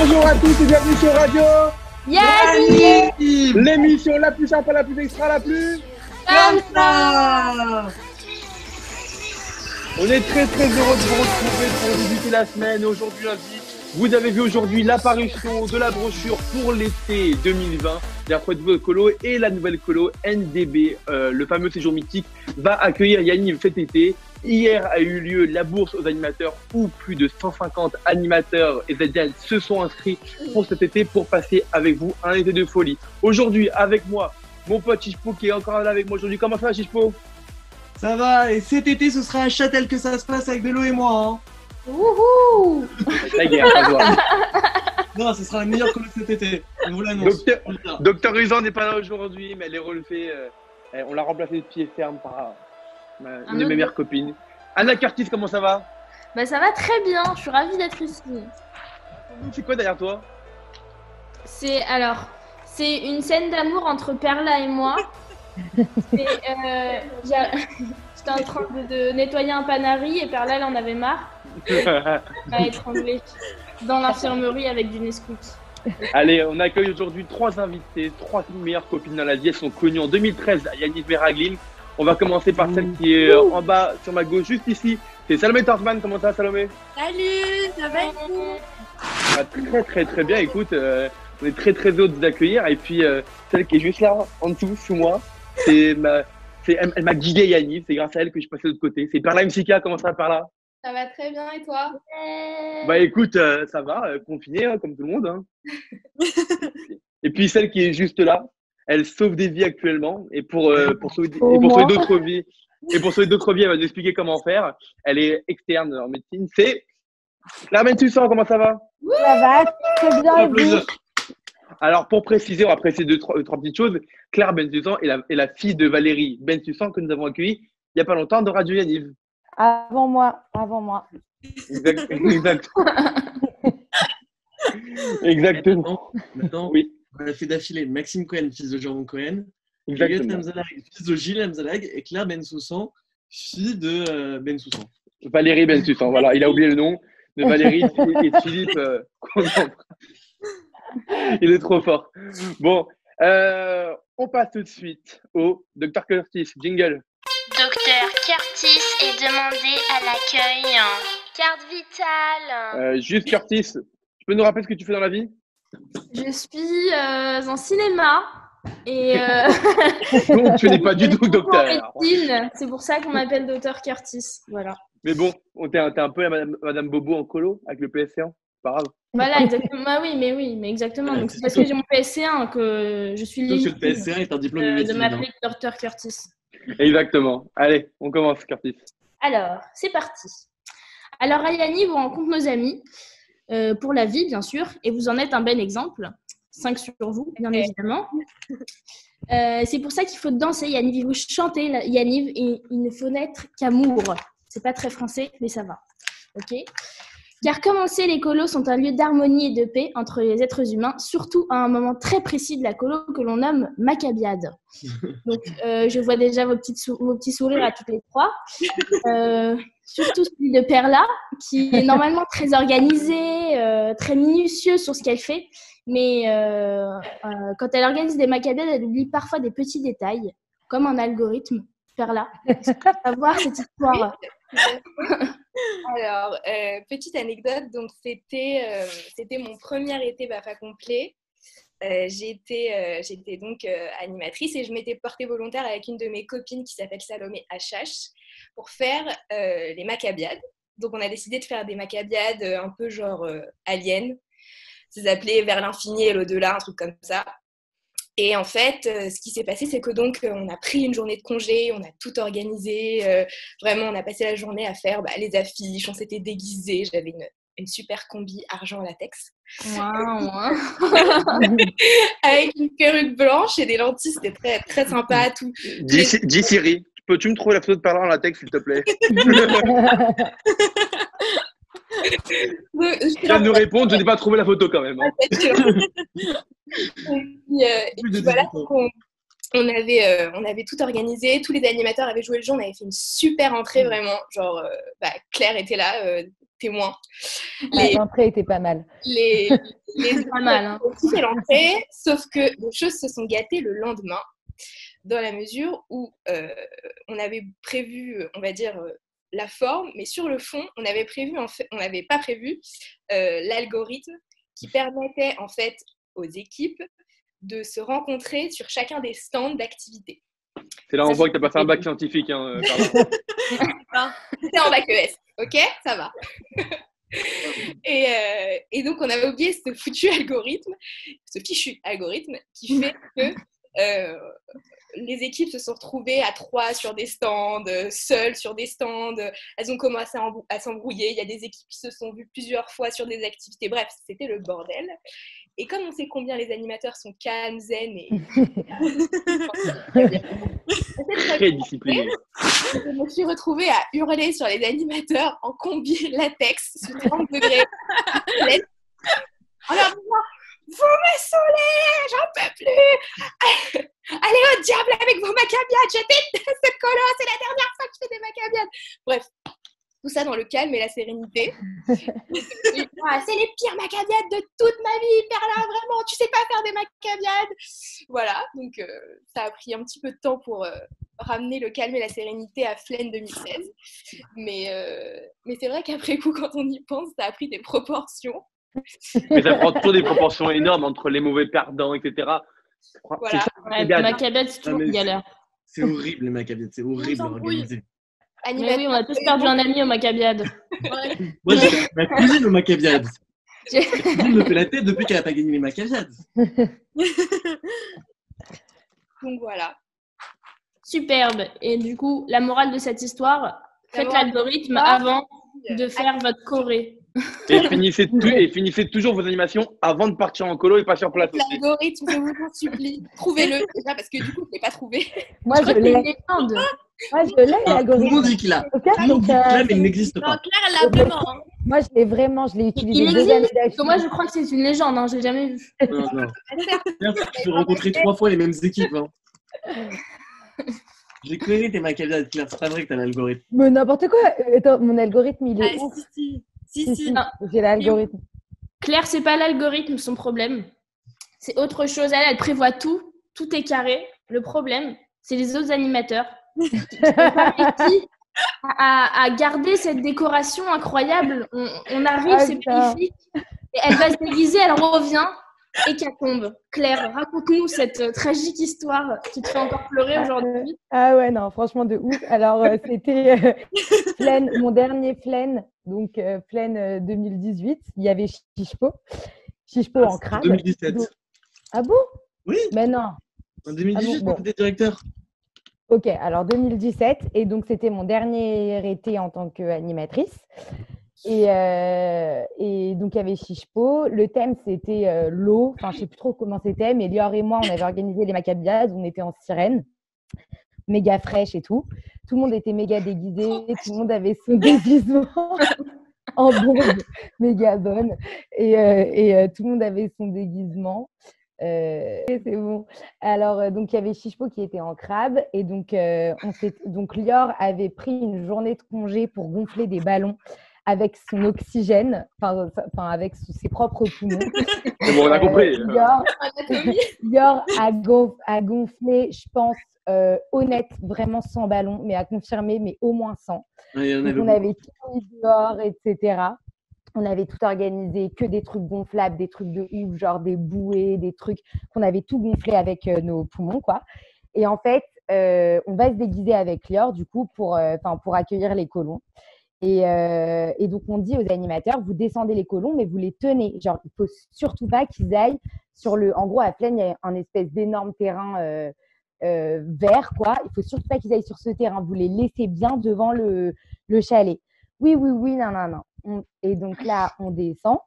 Bonjour à tous et bienvenue sur Radio Yannick L'émission la plus sympa, la plus extra, la plus... Comme ça On est très très heureux de vous retrouver pour débuter la semaine. Aujourd'hui lundi, vous avez vu aujourd'hui l'apparition de la brochure pour l'été 2020 d'Air Colo et la nouvelle colo NDB, euh, le fameux séjour mythique, va accueillir Yannick cet été. Hier a eu lieu la bourse aux animateurs où plus de 150 animateurs et ZDL se sont inscrits pour cet été pour passer avec vous un été de folie. Aujourd'hui, avec moi, mon pote Chichpo qui est encore là avec moi aujourd'hui. Comment ça va Chichpo Ça va, et cet été ce sera à Châtel que ça se passe avec Bélo et moi. Hein. Wouhou La guerre. Non, ce sera la meilleure colo cet été. On vous l'annonce. Docteur, Docteur Usan n'est pas là aujourd'hui, mais elle est relevée. euh, on l'a remplacé de pied ferme par une de mes meilleures copines. Anna Curtis, comment ça va? Bah ça va très bien, je suis ravie d'être ici. C'est quoi derrière toi? C'est alors, c'est une scène d'amour entre Perla et moi. Euh, J'étais en train de, de nettoyer un panari et Perla elle en avait marre. Elle m'a étranglée dans l'infirmerie avec du Nesquik. Allez, on accueille aujourd'hui trois invités, trois meilleures copines dans la vie. Elles sont connues en 2013 à Yannis Veraglim. On va commencer par celle qui est euh, en bas sur ma gauche, juste ici. C'est Salomé Tortman. Comment ça, Salomé? Salut, ça va et vous? Ah, Très, très, très bien. Écoute, euh, on est très, très heureux de vous accueillir. Et puis, euh, celle qui est juste là, en dessous, sous moi, c'est ma, elle, elle m'a guidé Yannis. C'est grâce à elle que je suis passé de l'autre côté. C'est Perla MCK. Comment ça, Perla? Ça va très bien et toi? Bah écoute, euh, ça va, euh, confiné hein, comme tout le monde. hein. et puis celle qui est juste là, elle sauve des vies actuellement et pour euh, pour sauver, et pour sauver d'autres vies et pour sauver d'autres vies, elle va nous expliquer comment faire. Elle est externe en médecine. C'est Claire Bentussan, comment ça va? Ça va très bien. et vous? Applause. Alors pour préciser, on va préciser deux trois, trois petites choses. Claire Bentussan est la, est la fille de Valérie Bentussan que nous avons accueillie il y a pas longtemps de Radio Yaniv. Avant moi, avant moi. Exact, exact. Exactement. Maintenant, maintenant, Oui, on a fait d'affilée Maxime Cohen, fils de Jérôme Cohen, Juliette. Hamzalag, fils de Gilles Hamzalag, et Claire Bensoussan, fille de euh, Bensoussan. Valérie Bensussan, voilà, il a oublié le nom de Valérie et de Philippe. euh, il est trop fort. Bon, euh, on passe tout de suite au Dr Curtis, jingle. Docteur Curtis est demandé à l'accueil. Carte vitale. Euh, juste Curtis, tu peux nous rappeler ce que tu fais dans la vie? Je suis euh, en cinéma et euh, Donc, tu n'es pas du tout docteur. C'est pour ça qu'on m'appelle Docteur Curtis. Voilà. Mais bon, on t'es un, peu la Madame, Madame Bobo en colo avec le PSC1, pas grave. Voilà, exactement. Bah oui, mais oui, mais exactement. Donc c'est parce que j'ai mon PSC1 que je suis que le légitime PSC1 est un diplôme de euh, de médecine. hein. m'appeler Docteur Curtis. Exactement. Allez, on commence, Curtis. Alors, c'est parti. Alors, à Yanni, vous rencontre nos amis euh, pour la vie, bien sûr, et vous en êtes un bel exemple. 5 sur vous, bien évidemment. Euh, c'est pour ça qu'il faut danser, Yanniv. Vous chantez, la- Yanniv, et il ne faut n'être qu'amour. C'est pas très français, mais ça va. Ok Car comme on le sait, les colos sont un lieu d'harmonie et de paix entre les êtres humains, surtout à un moment très précis de la colo que l'on nomme Maccabiade. Donc, euh, je vois déjà vos, petites sou- vos petits sourires à toutes les trois. Euh, surtout celui de Perla, qui est normalement très organisée, euh, très minutieuse sur ce qu'elle fait. Mais euh, euh, quand elle organise des macabiades, elle oublie parfois des petits détails, comme un algorithme. Perla, savoir cette histoire? Alors, euh, petite anecdote, donc c'était euh, c'était mon premier été BAFA complet. Euh, j'étais j'étais donc animatrice et je m'étais portée volontaire avec une de mes copines qui s'appelle Salomé HH pour faire les macabiades. Donc on a décidé de faire des macabiades un peu genre alien. Ça s'appelait Vers l'infini et l'au-delà, un truc comme ça. Et en fait, euh, ce qui s'est passé, c'est que donc euh, on a pris une journée de congé, on a tout organisé. euh, vraiment, on a passé la journée à faire bah, les affiches, on s'était déguisés. J'avais une, une super combi argent latex hein. avec une perruque blanche et des lentilles. C'était très très sympa. Tout. Dis, Siri, peux-tu me trouver la photo de Perla en latex, s'il te plaît? Je- viens de nous répondre, je n'ai pas trouvé la photo quand même. hein. et puis, euh, et Plus de puis voilà, 18 ans. donc on, on avait, euh, on avait tout organisé, tous les animateurs avaient joué le jeu, on avait fait une super entrée vraiment. Genre, euh, bah, Claire était là, euh, témoin. Les, L'entrée était pas mal. les, les Pas mal, hein. ont l'entrée, sauf que les choses se sont gâtées le lendemain, dans la mesure où euh, on avait prévu, on va dire, euh, la forme, mais sur le fond, on avait prévu, en fait, on n'avait pas prévu euh, l'algorithme qui permettait en fait aux équipes de se rencontrer sur chacun des stands d'activité. C'est là on voit que tu as passé un bac scientifique. Hein, euh. C'était en bac ES, ok Ça va. Et, euh, et donc, on avait oublié ce foutu algorithme, ce fichu algorithme qui fait que euh, les équipes se sont retrouvées à trois sur des stands, euh, seules sur des stands. Elles ont commencé à embrou- à s'embrouiller. Il y a des équipes qui se sont vues plusieurs fois sur des activités. Bref, c'était le bordel. Et comme on sait combien les animateurs sont calmes, zen et. Très discipliné. Je me suis retrouvée à hurler sur les animateurs en combi latex sous 30 degrés. Disant Vous me saoulez, j'en peux plus Allez au diable avec vos macabiades, je déteste ce colo, c'est la dernière fois que je fais des macabiades Bref, tout ça dans le calme et la sérénité. Ah, c'est les pires macabiades de toute ma vie, Perla, vraiment, tu sais pas faire des macabiades Voilà, donc euh, ça a pris un petit peu de temps pour euh, ramener le calme et la sérénité à Flaine 2016. Mais, euh, mais c'est vrai qu'après coup, quand on y pense, ça a pris des proportions. Mais ça prend toujours des proportions énormes entre les mauvais perdants, etc. C'est Voilà. Ouais, c'est toujours une galère. C'est horrible, les macabiades. C'est horrible à organiser. Mais oui, on a tous perdu un ami au Macabiade. Moi, j'ai perdu ma cousine au cousine me fait la tête depuis qu'elle n'a pas gagné les macabiades. Donc voilà. Superbe. Et du coup, la morale de cette histoire, faites l'algorithme avant de faire votre choré. Et finissez, tout- et finissez toujours vos animations avant de partir en colo et pas sur place. L'algorithme, je vous en supplie, trouvez-le déjà parce que du coup, je ne l'ai pas trouvé. Moi, Je je l'ai. légende. Moi, je l'ai, Ah, Tout le monde l'algorithme. dit qu'il a. Tout le monde dit qu'il euh, l'a, mais il n'existe Non, pas. Claire, elle l'a vraiment. hein. moi, je l'ai vraiment, je l'ai utilisé Il existe, parce que moi, je crois que c'est une légende. Hein, je l'ai jamais vu. Non, non. Claire, tu peux rencontrer trois fois les mêmes équipes. Hein. J'ai connais tes macabiades, Claire. C'est pas vrai que t'as l'algorithme. Mais n'importe quoi. Euh, Attends, mon algorithme, il est Ah, ouf. si, si. Si, Si, si. si, Ah. j'ai l'algorithme. Claire, c'est pas l'algorithme son problème. C'est autre chose. Elle, elle prévoit tout. Tout est carré. Le problème, c'est les autres animateurs qui à, à garder cette décoration incroyable. On, on arrive, Ah, c'est magnifique. Et elle va se déguiser, elle revient. Tombe. Claire, raconte-nous cette euh, tragique histoire qui te fait encore pleurer aujourd'hui. Ah ouais, non, franchement, de ouf. Alors, euh, c'était euh, mon dernier Flaine, donc euh, euh, 2018. Il y avait Chichpo. Chichpo en crabe. 2017. Donc- Ah bon? Oui, Mais non. en 2018, Ah bon, directeur. Ok, alors 2017. Et donc, c'était mon dernier été en tant qu'animatrice. Et, euh, et donc, il y avait Chichpo. Le thème, c'était euh, l'eau. Enfin, je sais plus trop comment c'était, mais Lior et moi, on avait organisé les macabiades. On était en sirène, méga fraîche et tout. Tout le monde était méga déguisé. Tout le monde avait son déguisement en bombe, méga bonne. Et, euh, et euh, tout le monde avait son déguisement. Euh, c'est bon. Alors, euh, donc, il y avait Chichpo qui était en crabe. Et donc, euh, on s'est- donc, Lior avait pris une journée de congé pour gonfler des ballons avec son oxygène, enfin, enfin, avec ses propres poumons. Mais bon, on a Euh, compris. Lior a, gonf- a gonflé, je pense, euh, honnête, vraiment 100 ballons, mais à confirmer, mais au moins 100. Ouais, avait on avait tout mis dehors, etc. On avait tout organisé, que des trucs gonflables, des trucs de ouf, genre des bouées, des trucs qu'on avait tout gonflé avec euh, nos poumons, quoi. Et en fait, euh, on va se déguiser avec Lior, du coup, pour, euh, pour accueillir les colons. Et, euh, et donc, on dit aux animateurs, vous descendez les colons, mais vous les tenez. Genre, il faut surtout pas qu'ils aillent sur le... En gros, à Plaine, il y a un espèce d'énorme terrain euh, euh, vert, quoi. Il faut surtout pas qu'ils aillent sur ce terrain. Vous les laissez bien devant le, le chalet. Oui, oui, oui, non, non, non. On- Et donc là, on descend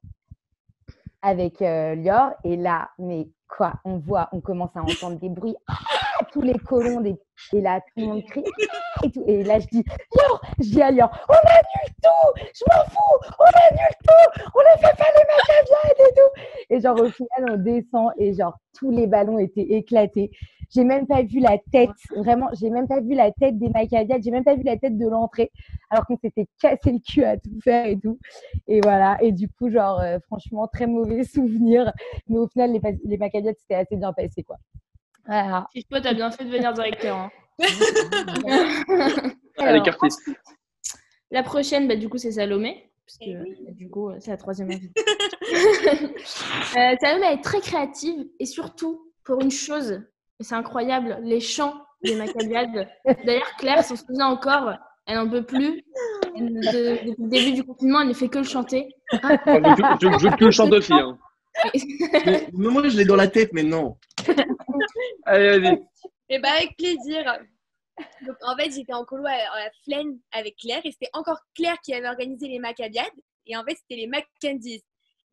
avec Lior. Et là, mais quoi? On voit, on commence à entendre des bruits. Ah tous les colons, et là, tout le monde crie. Et tout. Et là, je dis, Lior, je dis à Lior, on annule tout, je m'en fous, on annule tout, on ne fait pas les Maccabiades et tout. Et genre, au final, on descend et genre, tous les ballons étaient éclatés. J'ai même pas vu la tête, vraiment, j'ai même pas vu la tête des Maccabiades, j'ai même pas vu la tête de l'entrée, alors qu'on s'était cassé le cul à tout faire et tout. Et voilà, et du coup, genre, euh, franchement, très mauvais souvenir. Mais au final, les, les c'était assez bien passé, quoi. Voilà. Chichepo, t'as bien fait de venir directeur. Hein. Allez, Curtis. La prochaine, bah, du coup, c'est Salomé. Parce Eh que, oui. bah, du coup, c'est la troisième invitée. Euh, Salomé elle est très créative et surtout pour une chose, et c'est incroyable, les chants des Maccabiades. D'ailleurs, Claire s'en souvient encore, elle n'en peut plus. Elle- de- depuis le début du confinement, elle ne fait que le chanter. Je je veux que le chante aussi. hein. Mais, mais moi, je l'ai dans la tête, mais non. Allez, vas-y. Eh ben, avec plaisir. Donc, en fait, j'étais en colo à, à la Flaine avec Claire et c'était encore Claire qui avait organisé les Maccabiades. Et en fait, c'était les Mackendies.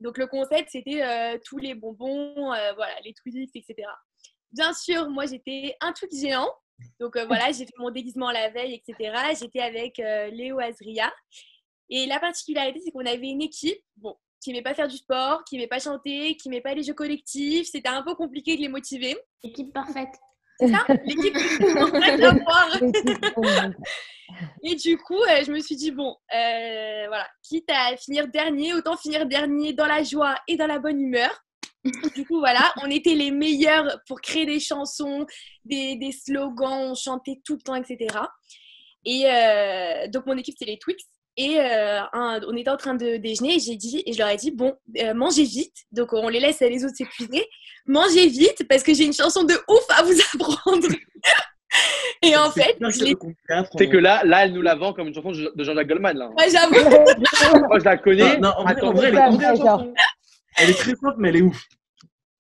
Donc, le concept, c'était euh, tous les bonbons, euh, voilà, les Twix, etc. Bien sûr, moi, j'étais un truc géant. Donc, euh, voilà, j'ai fait mon déguisement la veille, etc. J'étais avec euh, Léo Azria. Et la particularité, c'est qu'on avait une équipe, bon, qui n'aimait pas faire du sport, qui n'aimait pas chanter, qui n'aimait pas les jeux collectifs. C'était un peu compliqué de les motiver. Équipe parfaite. C'est ça L'équipe Et du coup, euh, je me suis dit, bon, euh, voilà, quitte à finir dernier, autant finir dernier dans la joie et dans la bonne humeur. Du coup, voilà, on était les meilleurs pour créer des chansons, des, des slogans, on chantait tout le temps, etc. Et euh, donc, mon équipe, c'était les Twix. Et euh, un- on était en train de déjeuner et j'ai dit et je leur ai dit bon euh, mangez vite donc on les laisse les autres s'épuiser mangez vite parce que j'ai une chanson de ouf à vous apprendre et en fait C'est que là, là, elle nous la vend comme une chanson de Jean-Jacques Goldman. Là. Ouais, j'avoue Moi, je la connais. Non, non, en vrai, Attends, en vrai, elle, est, elle très forte, mais elle est ouf.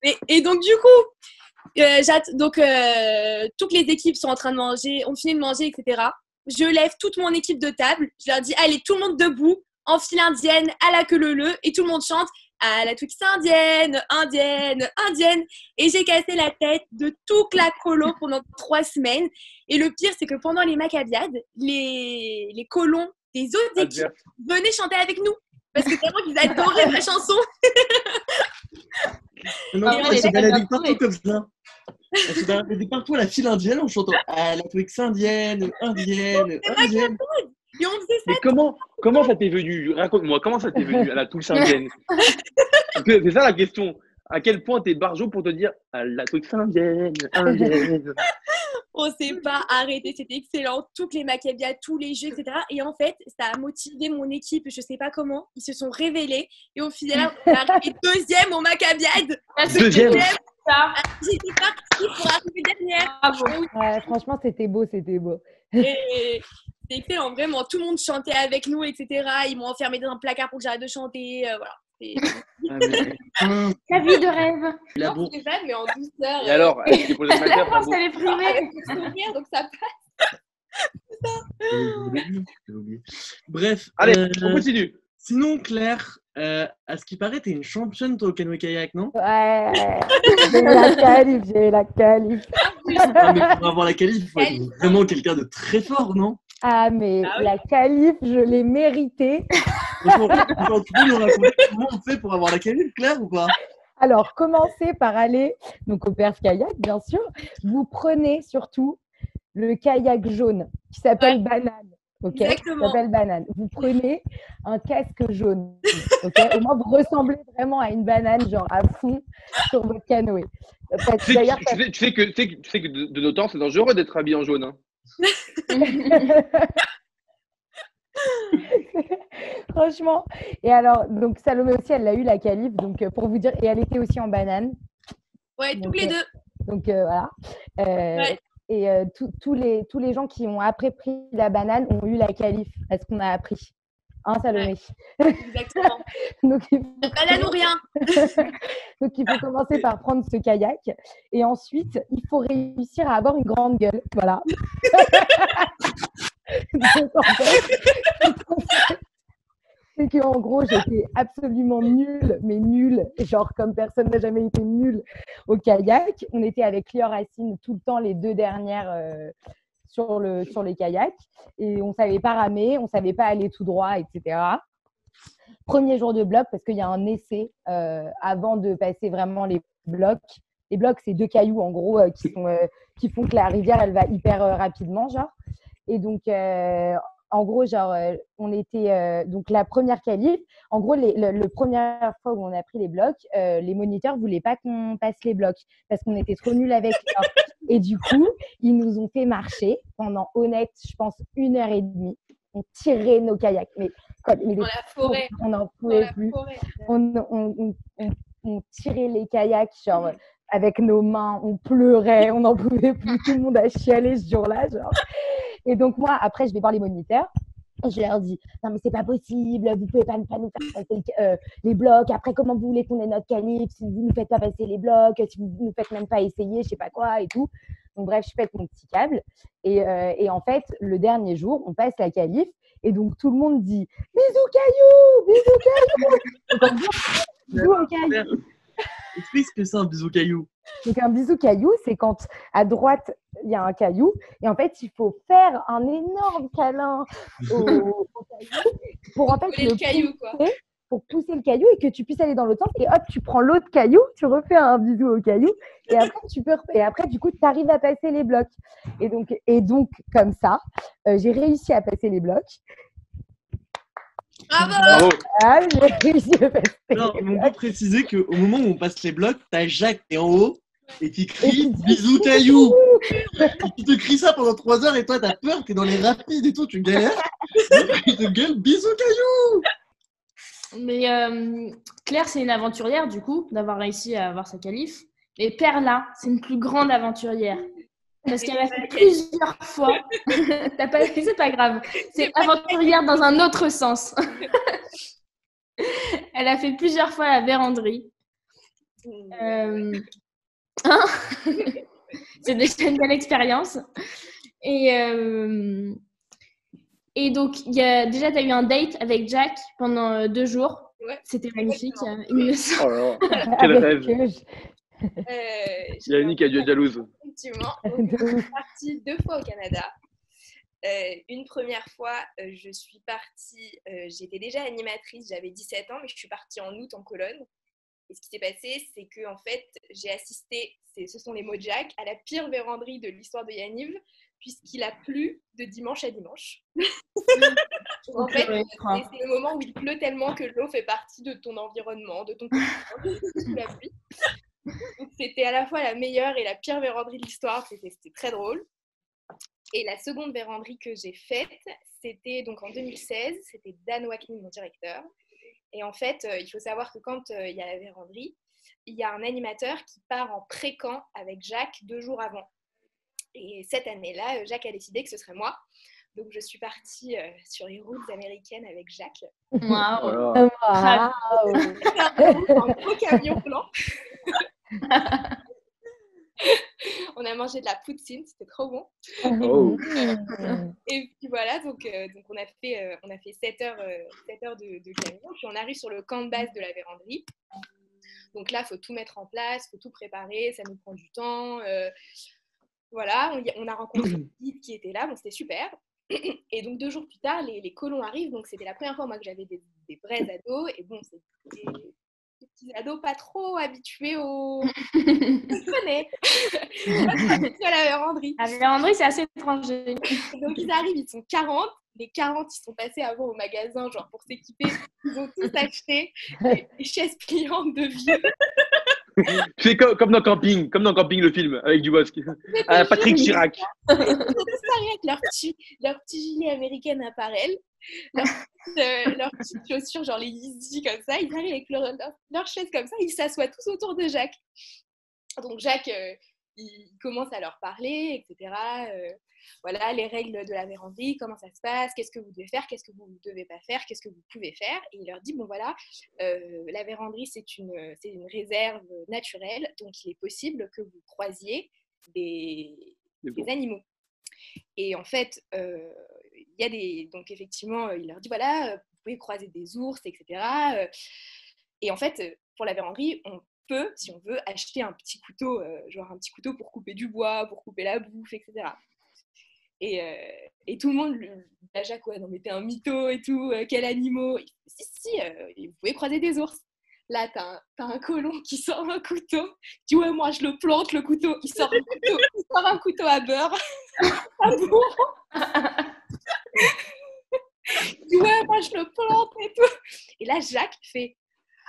Et, et donc, du coup, euh, donc, euh, toutes les équipes sont en train de manger, on finit de manger, etc. Je lève toute mon équipe de table. Je leur dis, allez, tout le monde debout, en file indienne, à la queue leu et tout le monde chante à la Twix indienne, indienne, indienne. Et j'ai cassé la tête de toute la colo pendant trois semaines. Et le pire, c'est que pendant les Maccabiades, les, les colons des autres équipes Adverse. venaient chanter avec nous. Parce que vraiment, ils adoraient ma chanson. Non, Ah ouais, elle se baladait partout comme ça. Elle se baladait partout à la file indienne en chantant à la Twix indienne, indienne, indienne. Et on faisait ça. Mais comment, comment ça t'est venu? Raconte-moi, comment ça t'est venu à la touche indienne Parce que C'est ça la question. À quel point t'es barjo pour te dire à la touche indienne, indienne On s'est pas arrêté, c'était excellent. Toutes les Maccabiades, tous les jeux, etc. Et en fait, ça a motivé mon équipe, je sais pas comment. Ils se sont révélés. Et au final, on est arrivé deuxième au Maccabiades. Deuxième. Ça, J'étais partie pour arriver dernière. Ouais, franchement, c'était beau, c'était beau. Et c'était vraiment. Tout le monde chantait avec nous, etc. Ils m'ont enfermé dans un placard pour que j'arrête de chanter. euh, voilà. Ah, mais, Ta vie de rêve. la Non, c'est mais en douceur. Et alors, est-ce que pour les La France, elle est privée. Le sourire, donc ça passe. Bref, Allez, euh, on continue. sinon Claire, euh, à ce qui paraît, t'es une championne toi au canoë kayak, non? Ouais, j'ai eu la qualif, j'ai eu la qualif. Ah, mais Pour avoir la qualif, il faut être vraiment quelqu'un de très fort, non? Ah, mais Ah oui. la qualif, je l'ai méritée. Tu peux nous raconter comment on fait pour avoir la qualif, Claire, ou pas? Alors, commencez par aller donc au perf kayak, bien sûr. Vous prenez surtout le kayak jaune qui s'appelle banane. Ok, Exactement. s'appelle banane. Vous prenez un casque jaune. Ok, au moins vous ressemblez vraiment à une banane, genre à fond sur votre canoë. Parce- Tu sais, D'ailleurs, que- tu sais- tu sais que, tu sais que, tu sais que de, de nos temps, c'est dangereux d'être habillé en jaune. hein. Franchement. Et alors, donc Salomé aussi, elle a eu la qualif, donc euh, pour vous dire, et elle était aussi en banane. Ouais, Donc, toutes les euh, deux. Donc euh, voilà. Euh, Ouais. Et euh, tous- tous les, tous les gens qui ont après pris la banane ont eu la qualif, à ce qu'on a appris. Hein, Salomé Exactement. donc, il faut, ou rien. donc, il faut commencer par prendre ce kayak. Et ensuite, il faut réussir à avoir une grande gueule. Voilà. Donc, en fait, c'est qu'en gros, j'étais absolument nulle, mais nulle, genre comme personne n'a jamais été nulle au kayak. On était avec Cléo Racine tout le temps, les deux dernières euh, sur, le, sur les kayaks et on ne savait pas ramer, on ne savait pas aller tout droit, etc. Premier jour de bloc, parce qu'il y a un essai euh, avant de passer vraiment les blocs. Les blocs, c'est deux cailloux en gros euh, qui, font, qui font que la rivière, elle va hyper rapidement, genre. Et donc, en gros, genre, euh, on était euh, donc la première qualif. En gros, les, le, première fois où on a pris les blocs, euh, les moniteurs voulaient pas qu'on passe les blocs parce qu'on était trop nuls avec. et du coup, ils nous ont fait marcher pendant honnête, je pense, une heure et demie. On tirait nos kayaks, mais, dans la forêt, on n'en pouvait plus. On, on, on, tirait les kayaks, genre avec nos mains, on pleurait, on n'en pouvait plus. Tout le monde a chialé ce jour-là, genre. Et donc, moi, après, je vais voir les moniteurs. Je leur dis, non, mais c'est pas possible, vous pouvez pas, pas nous faire passer euh, les blocs. Après, comment vous voulez qu'on ait notre qualif si vous ne faites pas passer les blocs, si vous ne nous faites même pas essayer, je sais pas quoi et tout. Donc, bref, je pète mon petit câble. Et, euh, et en fait, le dernier jour, on passe la qualif. Et donc, tout le monde dit, bisous caillou, bisous caillou. bisous caillou. Explique ce que c'est un bisou caillou. Donc un bisou caillou, c'est quand à droite il y a un caillou. Et en fait il faut faire un énorme câlin au, caillou pour en fait le, caillou quoi. Pour pousser le caillou et que tu puisses aller dans l'autre sens. Et hop tu prends l'autre caillou, tu refais un bisou au caillou et après tu peux et après du coup tu arrives à passer les blocs. Et donc et donc comme ça euh, j'ai réussi à passer les blocs Bravo, Ah, j'ai réussi Non, on peut préciser qu'au moment où on passe les blocs, t'as Jacques qui est en haut et qui crie bisous caillou. il te crie ça pendant 3 heures et toi t'as peur, t'es dans les rapides et tout, tu galères. il te gueule bisous caillou. Mais euh, Claire, c'est une aventurière du coup d'avoir réussi à avoir sa qualif. Et Perla, c'est une plus grande aventurière. Parce qu'elle a fait plusieurs fois. pas... C'est pas grave. C'est aventurière dans un autre sens. Elle a fait plusieurs fois la véranderie. Euh... Hein C'est déjà une belle expérience. Et, euh... Et donc, y a... déjà, tu as eu un date avec Jack pendant euh, deux jours. C'était magnifique. Il me semble. Oh Quel rêve. Euh, Yannick a dû être jalouse. Effectivement. je suis partie deux fois au Canada. Euh, une première fois, euh, je suis partie, j'étais déjà animatrice, j'avais 17 ans, mais je suis partie en août en colonne. Et ce qui s'est passé, c'est que en fait, j'ai assisté, ce sont les mots Jack, à la pire véranderie de l'histoire de Yaniv, puisqu'il a plu de dimanche à dimanche. en fait, c'est le moment où il pleut tellement que l'eau fait partie de ton environnement, de ton quotidien, sous la pluie. C'était à la fois la meilleure et la pire véranderie de l'histoire. C'était très drôle. Et la seconde véranderie que j'ai faite, c'était donc en 2016. C'était Dan Wackney, mon directeur. Et en fait, euh, il faut savoir que quand euh, il y a la véranderie, il y a un animateur qui part en pré-camp avec Jacques deux jours avant. Et cette année-là, euh, Jacques a décidé que ce serait moi. Donc, je suis partie sur les routes américaines avec Jacques. Waouh! Wow. un gros camion blanc. on a mangé de la poutine, c'était trop bon. Oh. Et puis voilà, donc, euh, donc on, a fait, euh, on a fait 7 heures, 7 euh, heures de, camion, puis on arrive sur le camp de base de la véranderie. Donc là, il faut tout mettre en place, il faut tout préparer, ça nous prend du temps. voilà, on, a rencontré une guide qui était là, bon, c'était super. Et donc deux jours plus tard, les, les colons arrivent, donc c'était la première fois moi que j'avais des, des, vrais ados, et bon, c'était petits ados pas trop habitués au. Je connais à la véranderie. À la véranderie, c'est assez étranger. Donc ils arrivent, ils sont 40. Les 40, ils sont passés avant au magasin, genre pour s'équiper. Ils ont tous acheté des chaises pliantes de vieux. C'est comme, comme, dans Camping, comme dans Camping le film avec du bosque. Ah, Patrick Chirac. Ils sont tous avec leur petit, leur petit gilet américain apparel leurs leur petites chaussures, genre les Yeezy comme ça. Ils arrivent avec leur, leur, chaise comme ça, ils s'assoient tous autour de Jacques. Donc Jacques, euh, il commence à leur parler, etc. Euh, voilà, les règles de la véranderie, comment ça se passe, qu'est-ce que vous devez faire, qu'est-ce que vous ne devez pas faire, qu'est-ce que vous pouvez faire. Et il leur dit, bon voilà, euh, la véranderie, c'est une, une réserve naturelle, donc il est possible que vous croisiez des, des animaux. Et en fait, y a des. Donc, effectivement, il leur dit voilà, vous pouvez croiser des ours, etc. Et en fait, pour la véranderie, on peut, si on veut, acheter un petit couteau, genre un petit couteau pour couper du bois, pour couper la bouffe, etc. Et, euh, et tout le monde, à Jacques, ouais, non mais t'es un mytho et tout, euh, quel animal. Si, si, euh, vous pouvez croiser des ours. Là, t'as un, t'as un colon qui sort un couteau. Tu vois, moi, je le plante, le couteau. Il sort un couteau, il sort un couteau à beurre. Ah bon Tu vois, moi, je le plante et tout. Et là, Jacques fait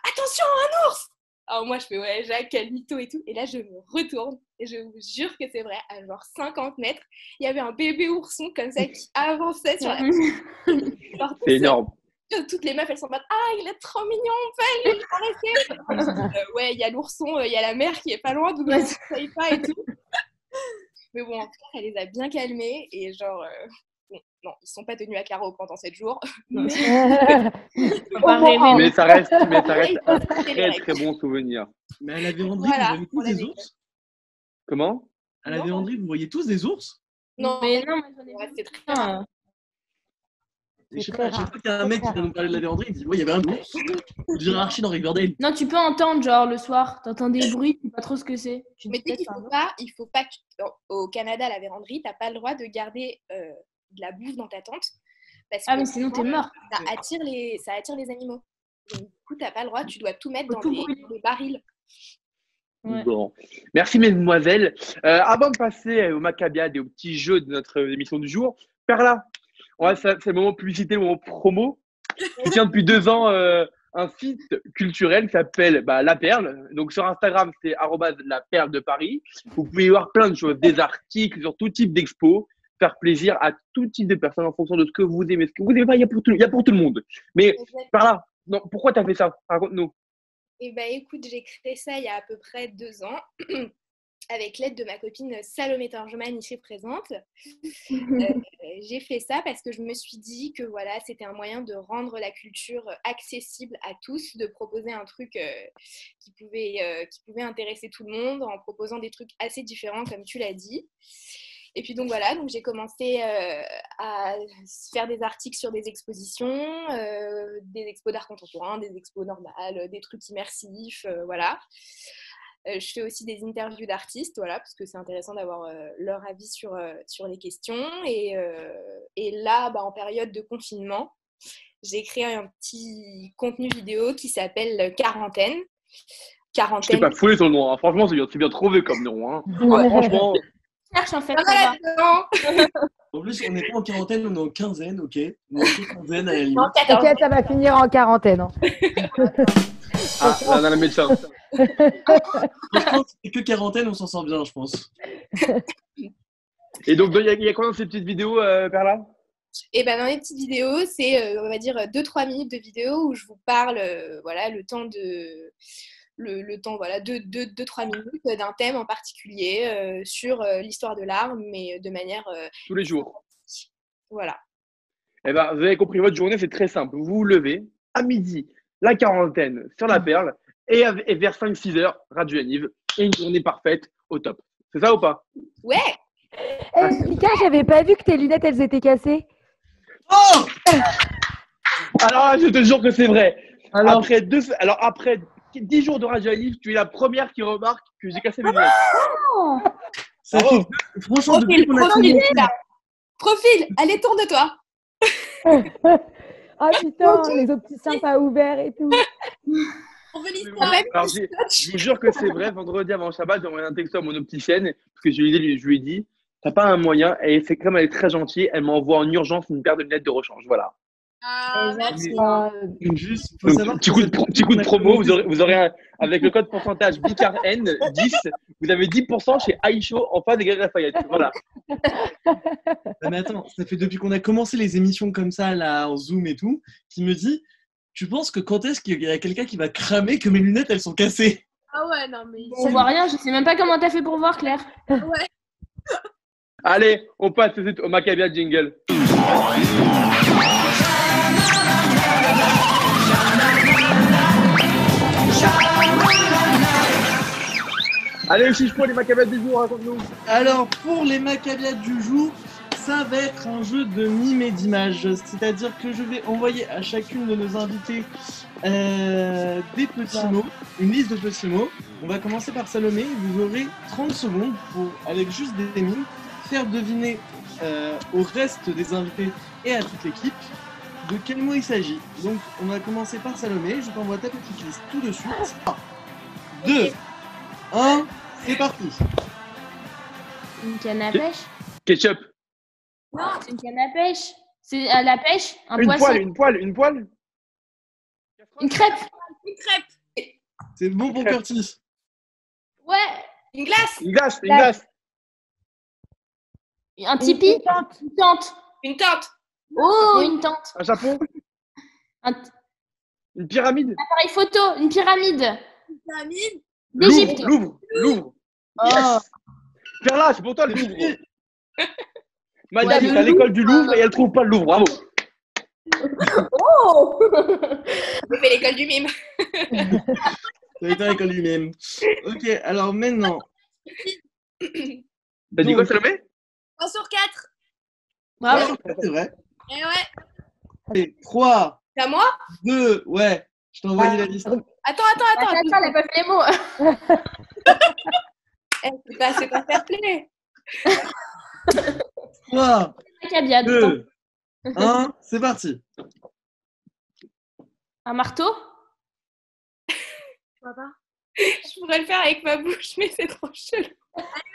Attention, un ours Alors moi, je fais Ouais, Jacques, quel mytho et tout. Et là, je me retourne et je vous jure que c'est vrai, à genre 50 mètres, il y avait un bébé ourson comme ça qui avançait sur la C'est énorme. toutes les meufs, elles sont en mode Ah, il est trop mignon, on peut aller caresser. Euh, ouais, il y a l'ourson, euh, il y a la mère qui est pas loin, donc on ne sait pas et tout. Mais bon, en tout cas, elle les a bien calmés et genre, euh, non, ils sont pas tenus à carreau pendant 7 jours. Mais ça reste, mais ça reste un très très bon souvenir. Mais à la véranderie, Voilà, vous voyez tous des ours? Comment? À la véranderie, vous voyez tous des ours? Non, Mais non, moi, j'en ai c'est très je sais pas, à très chaque rare. fois qu'il y a un mec qui vient nous parler de la véranderie, il dit Ouais, il y avait un ours. On dirait Archie dans Riverdale. Non, tu peux entendre, genre, le soir, t'entends des bruits, tu sais pas trop ce que c'est. Mais tu sais qu'il faut pas, il faut pas que, au Canada, à la véranderie, t'as pas le droit de garder euh, de la bouffe dans ta tente. Parce Ah, que mais sinon, t'es mort. ça attire les, ça attire les animaux. Donc, du coup, t'as pas le droit, tu dois tout mettre dans tout des, barils. Ouais. Bon. Merci mesdemoiselles. Euh, avant de passer aux macabiades et aux petits jeux de notre émission du jour, Perla, on va- c'est le moment publicité, le moment promo. Je tiens depuis deux ans euh, un site culturel qui s'appelle bah, La Perle. Donc sur Instagram, c'est la perle de Paris. Vous pouvez y voir plein de choses, des articles sur tout type d'expo, faire plaisir à tout type de personnes en fonction de ce que vous aimez. Ce que vous aimez pas, il y a pour tout, il y a pour tout le monde. Mais Perla, non, pourquoi tu as fait ça? Raconte-nous. Eh ben, écoute, j'ai créé ça il y a à peu près deux ans, avec l'aide de ma copine Salomé Torgeman, ici présente. Euh, j'ai fait ça parce que je me suis dit que voilà, c'était un moyen de rendre la culture accessible à tous, de proposer un truc euh, qui, pouvait, euh, qui pouvait intéresser tout le monde en proposant des trucs assez différents, comme tu l'as dit. Et puis donc voilà, donc j'ai commencé euh, à faire des articles sur des expositions, euh, des expos d'art contemporain, des expos normales, des trucs immersifs, euh, voilà. Euh, je fais aussi des interviews d'artistes, voilà, parce que c'est intéressant d'avoir euh, leur avis sur, euh, sur les questions. Et, euh, et là, bah, en période de confinement, j'ai créé un petit contenu vidéo qui s'appelle Quarantaine. Je t'ai Quarantaine. pas foulé le nom. hein. Franchement, c'est bien, c'est bien trouvé comme nom. hein. Ah, franchement, Cherche en fait. Plus, on n'est pas en quarantaine, on est en quinzaine, ok On est en quinzaine à la limite. Non, 14. T'inquiète, ça va finir en quarantaine. hein. ah, là, on a la médecin. C'est que quarantaine, on s'en sort bien, je pense. Et donc, il y, a- il y a quoi dans ces petites vidéos, euh, Perla? Et ben dans les petites vidéos, c'est euh, on va dire 2-3 minutes de vidéo où je vous parle euh, voilà le temps de le, le temps voilà 2-3 minutes d'un thème en particulier euh, sur euh, l'histoire de l'art, mais de manière euh, Tous les jours. voilà. Eh ben, vous avez compris, votre journée, c'est très simple. Vous vous levez à midi, la quarantaine sur la perle, et, et vers 5-6 heures, Radio Yaniv, et une journée parfaite au top. C'est ça ou pas? Ouais. Eh, Mika, j'avais pas vu que tes lunettes, elles étaient cassées. Oh Alors, je te jure que c'est vrai. Alors, Après, deux, alors, après 10 jours de Radio Yaniv, tu es la première qui remarque que j'ai cassé mes lunettes. ça Bravo. fait- franchement, depuis Profil, qu'on a profil, là. Profil, allez tourne-toi. Ah putain, les opticiens pas ouverts et tout. On veut l'histoire. je vous jure que c'est vrai. Vendredi avant Shabbat, j'ai envoyé un texto à mon opticienne parce que je lui ai dit, je lui ai dit T'as pas un moyen Et c'est comme elle est très gentille, elle m'envoie en urgence une paire de lunettes de rechange. Voilà. Ah, merci. Juste, faut Donc, savoir petit coup de, petit coup promo, vous aurez, vous aurez un- avec le code pourcentage BICARN 10, vous avez 10% chez Aisho en face des Galeries Lafayette. Voilà. Ah, mais attends, ça fait depuis qu'on a commencé les émissions comme ça, là, en Zoom et tout, qui me dit Tu penses que quand est-ce qu'il y a quelqu'un qui va cramer que mes lunettes, elles sont cassées? Ah ouais, non mais On voit rien, je sais même pas comment t'as fait pour voir, Claire. Allez, on passe tout de suite au Maccabia Jingle. Allez, chiche pour les Maccabia du jour, raconte-nous. Alors, pour les macabiades du jour, ça va être un jeu de mime et d'images. C'est-à-dire que je vais envoyer à chacune de nos invités euh, des petits mots, une liste de petits mots. On va commencer par Salomé. Vous aurez 30 secondes pour, avec juste des mimes, faire deviner euh, au reste des invités et à toute l'équipe de quel mot il s'agit. Donc, on va commencer par Salomé. Je t'envoie ta petite liste tout de suite. 2, 1, c'est parti. Une canne à pêche Ketchup. C'est une canne à pêche C'est à la pêche Un Une poisson poêle, une poêle, une poêle. Une crêpe Une crêpe. C'est bon pour Curtis. Ouais Une glace. Une glace, une La- glace. Un tipi Une tente. Une tente Une tente. Oh, une tente Un japon. Un Une pyramide. appareil photo Une pyramide Pyramide. D'Égypte Louvre, Louvre, Louvre. Oh Perla, c'est pour toi le Louvre. Madame Ouais, est à l'école du Louvre et elle trouve pas le Louvre. Bravo. Oh J'ai fait l'école du mime. Ça été à l'école lui-même. Ok, alors maintenant. T'as dit quoi, Salomé? 3 sur 4. Bravo C'est vrai. Eh ouais. Allez, 3, C'est à moi? 2, ouais. Je t'ai envoyé la liste. Attends, attends, attends. Attends, attends, elle a pas fait les mots Eh, c'est pas, c'est pas fair play. 3, Cabiade, attends. 2, 1, c'est parti. Un marteau? Je pourrais le faire avec ma bouche, mais c'est trop chelou.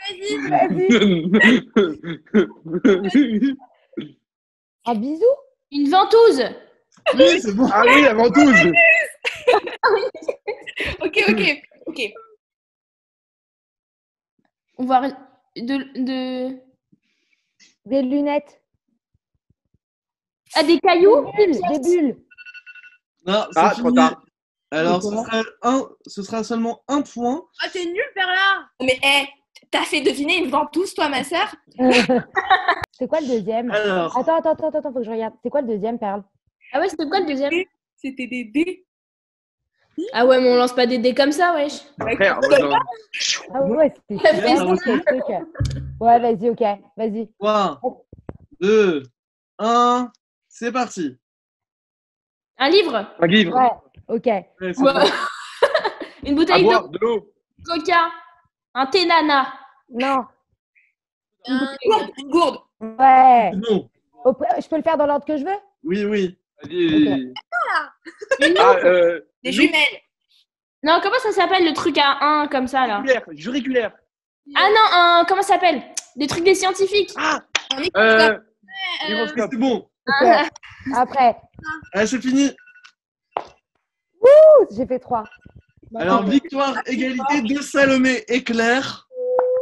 Allez, Vas-y. Un bisou? Une ventouse Oui, c'est bon. ah oui, la ventouse. vas-y. Ok, ok, ok. On va... De... de... Des lunettes. Ah, des cailloux Des bulles. Des bulles. Non, c'est Ah, fini. trop tard. Alors, ce sera, un, ce sera seulement un point. Ah, t'es nul, Perla. Mais, eh, t'as fait deviner une ventouse, toi, ma sœur C'est quoi le deuxième? Alors, Attends, attends, attends, attends, faut que je regarde. C'est quoi le deuxième, Perle? Ah ouais, c'était quoi le deuxième? C'était des dés. Ah ouais, mais on lance pas des dés comme ça, wesh Frère, moi, j'en- Ah ouais, c'était La super fesse. bon, ce truc. Ouais, vas-y, ok. Vas-y. 3, 2, 1, c'est parti. Un livre un livre. Ouais, ok. Ouais, c'est Ouais. bon. Une À bouteille boire, de l'eau. coca Un thé nana Non. Une bouteille gourde. Une gourde. Ouais. C'est bon. Au pr- Je peux le faire dans l'ordre que je veux? Oui, oui. Vas-y. Une Ah, euh, Des loup jumelles. Non, comment ça s'appelle le truc à 1 comme ça là? Juriculaire, juriculaire. Ah non, un... comment ça s'appelle? Des trucs des scientifiques Ah, euh, Euh. C'est bon. Ok. Après. Allez, c'est fini. Ouh, J'ai fait trois. Alors, victoire, égalité de Salomé et Claire.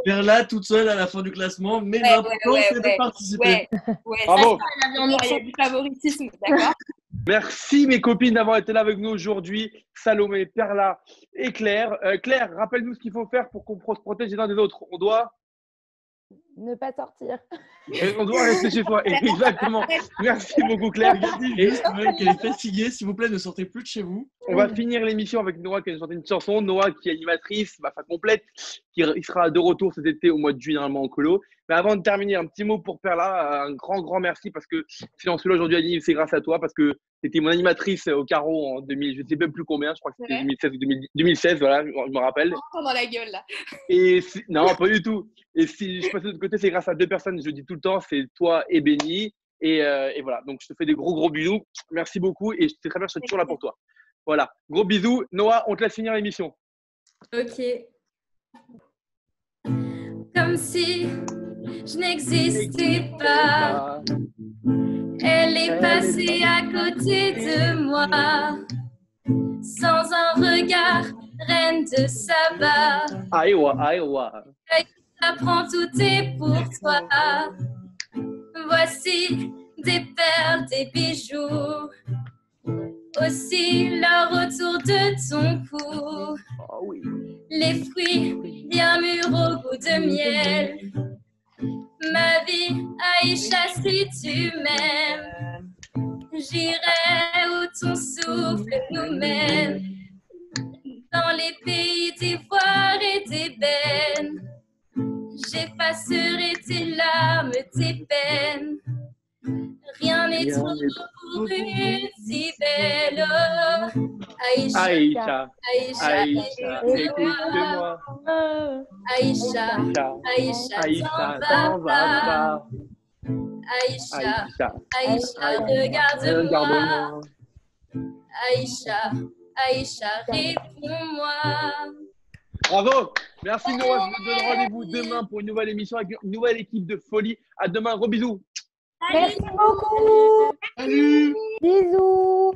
Vers là, toute seule à la fin du classement. Mais Ouais, l'important, ouais, ouais, c'est ouais. de participer. Ouais, ouais, ça, Bravo. Elle avait en il y ourson. a du favoritisme, d'accord? Merci mes copines d'avoir été là avec nous aujourd'hui. Salomé, Perla et Claire. Euh, Claire, rappelle-nous ce qu'il faut faire pour qu'on se protège les uns des autres. On doit, Ne pas sortir. on doit rester chez soi. Exactement. Merci beaucoup Claire. Et qu'elle est fatiguée. S'il vous plaît, ne sortez plus de chez vous. on va finir l'émission avec Noah qui a chanté une chanson. Noah qui est animatrice, ma femme complète, qui il sera de retour cet été au mois de juillet normalement en colo. Mais avant de terminer, un petit mot pour Perla. Un grand, grand merci parce que si on se là aujourd'hui à Nîmes, c'est grâce à toi parce que c'était mon animatrice au carreau en 2000, je ne sais même plus combien, je crois que c'était Ouais. 2016 ou 2000 2016, voilà, je me rappelle. Dans la gueule, là. Et si- non, pas du tout. Et si je passe de l'autre côté, c'est grâce à deux personnes, je le dis tout le temps, c'est toi et Benny. Et, euh, et voilà, donc je te fais des gros gros bisous. Merci beaucoup et je sais très bien, je serai toujours là pour toi. Voilà, gros bisous. Noah, on te laisse finir l'émission. Ok. Comme si je n'existais pas. Elle est passée à côté de moi. Sans un regard, reine de Saba. Aïwa, aïwa. Apprends tout est pour toi. Voici des perles, des bijoux. Aussi l'or autour de ton cou. Oh oui. Les fruits bien mûrs au goût de miel. Ma vie, Aïcha, si tu m'aimes, j'irai où ton souffle nous mène. Dans les pays d'ivoire et d'ébène, j'effacerai tes larmes, tes peines. Rien n'est trop pour une si belle. Aïcha, Aïcha, Aïcha, Aïcha, écoute-moi. Aïcha, Aïcha, Aïcha, Aïcha, t'en vas. Aïcha, Aïcha. Regarde-moi. Aïcha, Aïcha, réponds-moi. Bravo Merci Noah, je vous donne rendez-vous demain pour une nouvelle émission avec une nouvelle équipe de folie. À demain, gros bisous Merci beaucoup. Salut Bisous.